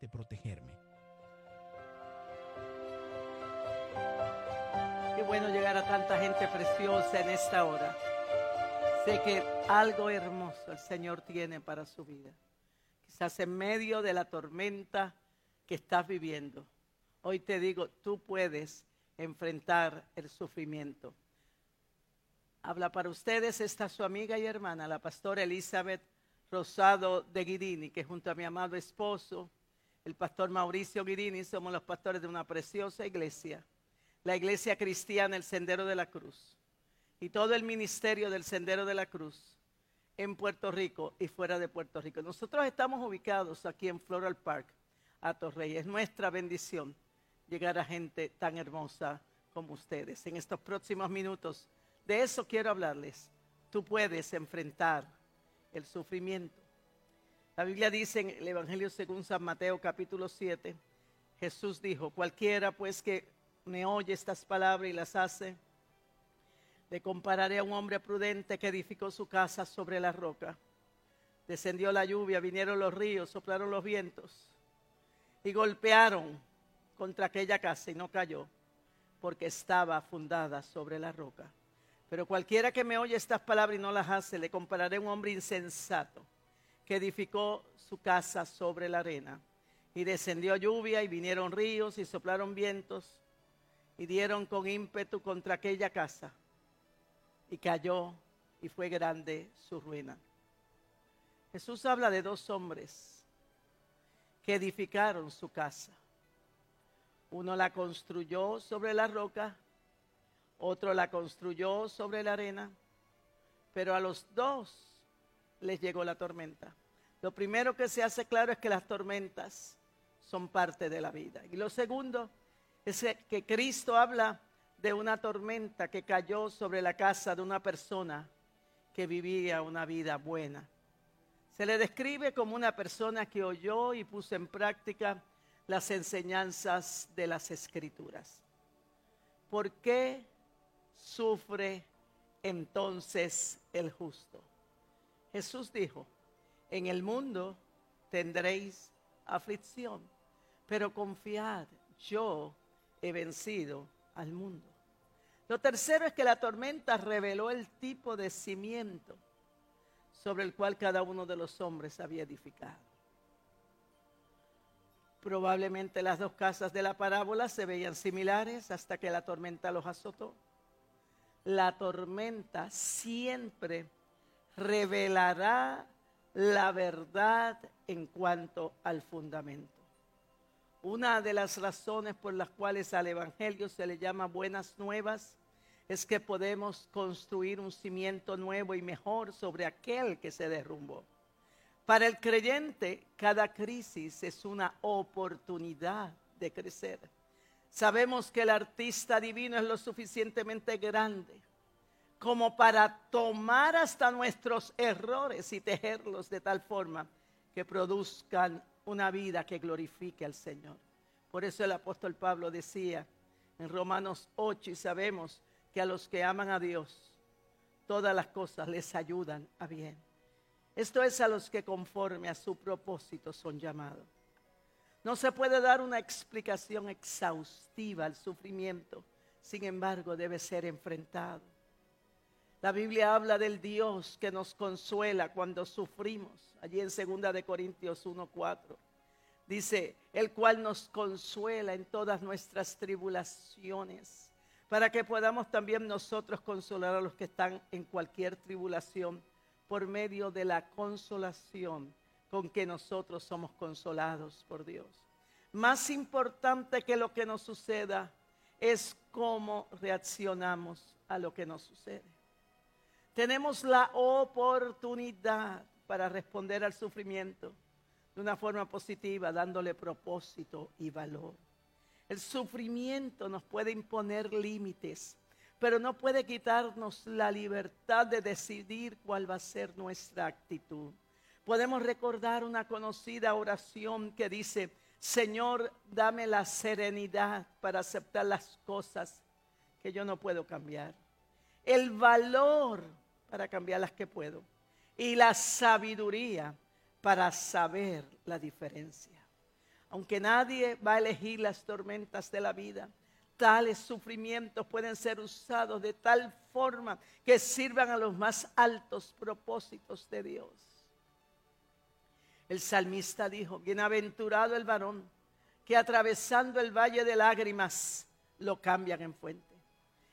de protegerme. Qué bueno llegar a tanta gente preciosa en esta hora. Sé que algo hermoso el Señor tiene para su vida. Quizás en medio de la tormenta que estás viviendo. Hoy te digo, tú puedes enfrentar el sufrimiento. Habla para ustedes esta su amiga y hermana, la pastora Elizabeth Rosado de Guirini, que junto a mi amado esposo, el pastor Mauricio Guirini, somos los pastores de una preciosa iglesia, la iglesia cristiana El Sendero de la Cruz, y todo el ministerio del Sendero de la Cruz en Puerto Rico y fuera de Puerto Rico. Nosotros estamos ubicados aquí en Floral Park, a Torrey. Es nuestra bendición llegar a gente tan hermosa como ustedes. En estos próximos minutos, de eso quiero hablarles. Tú puedes enfrentar el sufrimiento. La Biblia dice en el Evangelio según San Mateo capítulo 7, Jesús dijo, cualquiera pues que me oye estas palabras y las hace, le compararé a un hombre prudente que edificó su casa sobre la roca. Descendió la lluvia, vinieron los ríos, soplaron los vientos y golpearon contra aquella casa y no cayó porque estaba fundada sobre la roca. Pero cualquiera que me oye estas palabras y no las hace, le compararé a un hombre insensato que edificó su casa sobre la arena. Y descendió lluvia y vinieron ríos y soplaron vientos y dieron con ímpetu contra aquella casa. Y cayó y fue grande su ruina. Jesús habla de dos hombres que edificaron su casa. Uno la construyó sobre la roca otro la construyó sobre la arena, pero a los dos les llegó la tormenta. Lo primero que se hace claro es que las tormentas son parte de la vida. Y lo segundo es que Cristo habla de una tormenta que cayó sobre la casa de una persona que vivía una vida buena. Se le describe como una persona que oyó y puso en práctica las enseñanzas de las escrituras. ¿Por qué sufre entonces el justo. Jesús dijo, en el mundo tendréis aflicción, pero confiad, yo he vencido al mundo. Lo tercero es que la tormenta reveló el tipo de cimiento sobre el cual cada uno de los hombres había edificado. Probablemente las dos casas de la parábola se veían similares hasta que la tormenta los azotó la tormenta siempre revelará la verdad en cuanto al fundamento. Una de las razones por las cuales al Evangelio se le llama buenas nuevas es que podemos construir un cimiento nuevo y mejor sobre aquel que se derrumbó. Para el creyente, cada crisis es una oportunidad de crecer. Sabemos que el artista divino es lo suficientemente grande como para tomar hasta nuestros errores y tejerlos de tal forma que produzcan una vida que glorifique al Señor. Por eso el apóstol Pablo decía en Romanos 8 y sabemos que a los que aman a Dios, todas las cosas les ayudan a bien. Esto es a los que conforme a su propósito son llamados. No se puede dar una explicación exhaustiva al sufrimiento, sin embargo debe ser enfrentado. La Biblia habla del Dios que nos consuela cuando sufrimos, allí en 2 de Corintios 1:4. Dice, el cual nos consuela en todas nuestras tribulaciones, para que podamos también nosotros consolar a los que están en cualquier tribulación por medio de la consolación con que nosotros somos consolados por Dios. Más importante que lo que nos suceda es cómo reaccionamos a lo que nos sucede. Tenemos la oportunidad para responder al sufrimiento de una forma positiva, dándole propósito y valor. El sufrimiento nos puede imponer límites, pero no puede quitarnos la libertad de decidir cuál va a ser nuestra actitud podemos recordar una conocida oración que dice, Señor, dame la serenidad para aceptar las cosas que yo no puedo cambiar. El valor para cambiar las que puedo. Y la sabiduría para saber la diferencia. Aunque nadie va a elegir las tormentas de la vida, tales sufrimientos pueden ser usados de tal forma que sirvan a los más altos propósitos de Dios. El salmista dijo, bienaventurado el varón que atravesando el valle de lágrimas lo cambian en fuente.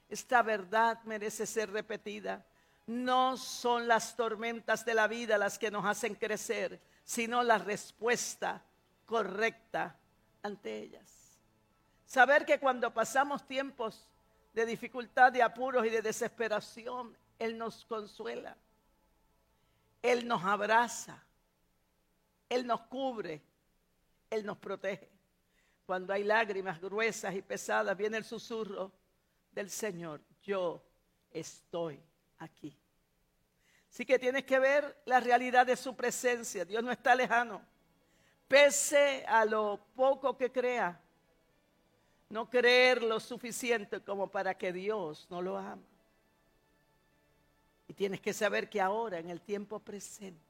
Esta verdad merece ser repetida. No son las tormentas de la vida las que nos hacen crecer, sino la respuesta correcta ante ellas. Saber que cuando pasamos tiempos de dificultad, de apuros y de desesperación, Él nos consuela, Él nos abraza, Él nos cubre, Él nos protege. Cuando hay lágrimas gruesas y pesadas, viene el susurro del Señor, yo estoy aquí. Así que tienes que ver la realidad de su presencia. Dios no está lejano. Pese a lo poco que crea, no creer lo suficiente como para que Dios no lo ama. Y tienes que saber que ahora, en el tiempo presente,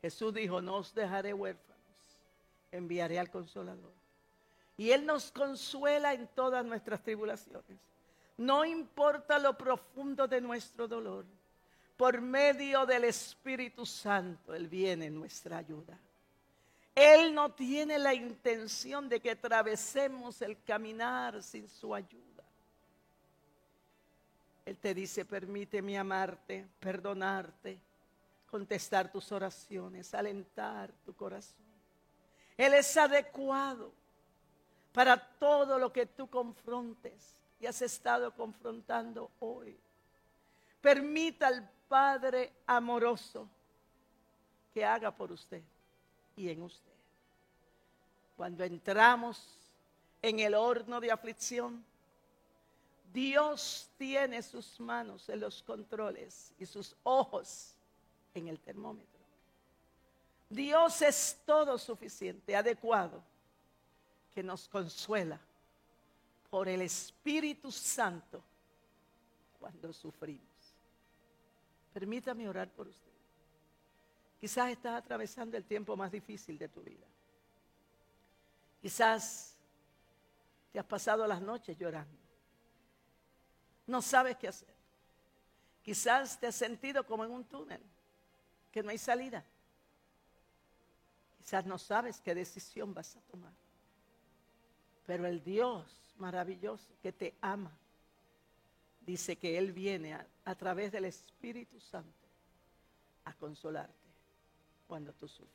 Jesús dijo, no os dejaré huérfanos, enviaré al consolador. Y Él nos consuela en todas nuestras tribulaciones. No importa lo profundo de nuestro dolor, por medio del Espíritu Santo, Él viene en nuestra ayuda. Él no tiene la intención de que atravesemos el caminar sin su ayuda. Él te dice, permíteme amarte, perdonarte, contestar tus oraciones, alentar tu corazón. Él es adecuado para todo lo que tú confrontes y has estado confrontando hoy. Permita al Padre amoroso que haga por usted y en usted. Cuando entramos en el horno de aflicción, Dios tiene sus manos en los controles y sus ojos en el termómetro. Dios es todo suficiente, adecuado, que nos consuela por el Espíritu Santo cuando sufrimos. Permítame orar por usted. Quizás estás atravesando el tiempo más difícil de tu vida. Quizás te has pasado las noches llorando. No sabes qué hacer. Quizás te has sentido como en un túnel, que no hay salida. Quizás no sabes qué decisión vas a tomar. Pero el Dios maravilloso que te ama, dice que Él viene a, través del Espíritu Santo a consolarte cuando tú sufres.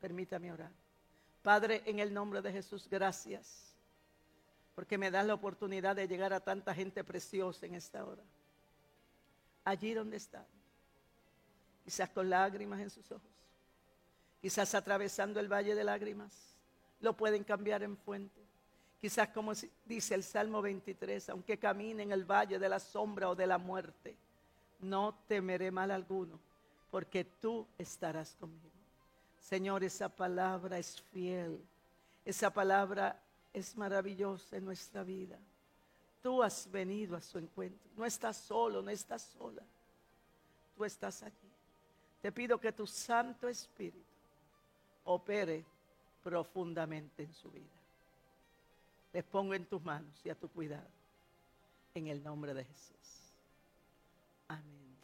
Permítame orar. Padre, en el nombre de Jesús, gracias. Porque me das la oportunidad de llegar a tanta gente preciosa en esta hora. Allí donde están. Quizás con lágrimas en sus ojos. Quizás atravesando el valle de lágrimas. Lo pueden cambiar en fuente. Quizás como dice el Salmo 23, aunque camine en el valle de la sombra o de la muerte, no temeré mal alguno porque tú estarás conmigo. Señor, esa palabra es fiel, esa palabra es maravillosa en nuestra vida. Tú has venido a su encuentro, no estás solo, no estás sola, tú estás aquí. Te pido que tu Santo Espíritu opere profundamente en su vida. Les pongo en tus manos y a tu cuidado, en el nombre de Jesús. Amén.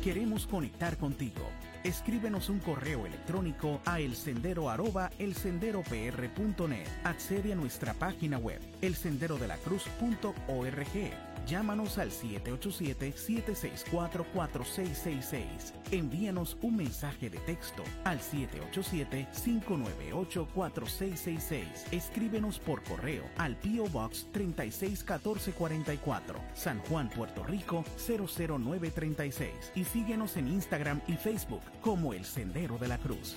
Queremos conectar contigo. Escríbenos un correo electrónico a elsendero@elsenderopr.net. Accede a nuestra página web elsenderodelacruz.org Llámanos al 787-764-4666. Envíanos un mensaje de texto al 787-598-4666. Escríbenos por correo al P.O. Box 361444, San Juan, Puerto Rico 00936. Y síguenos en Instagram y Facebook como El Sendero de la Cruz.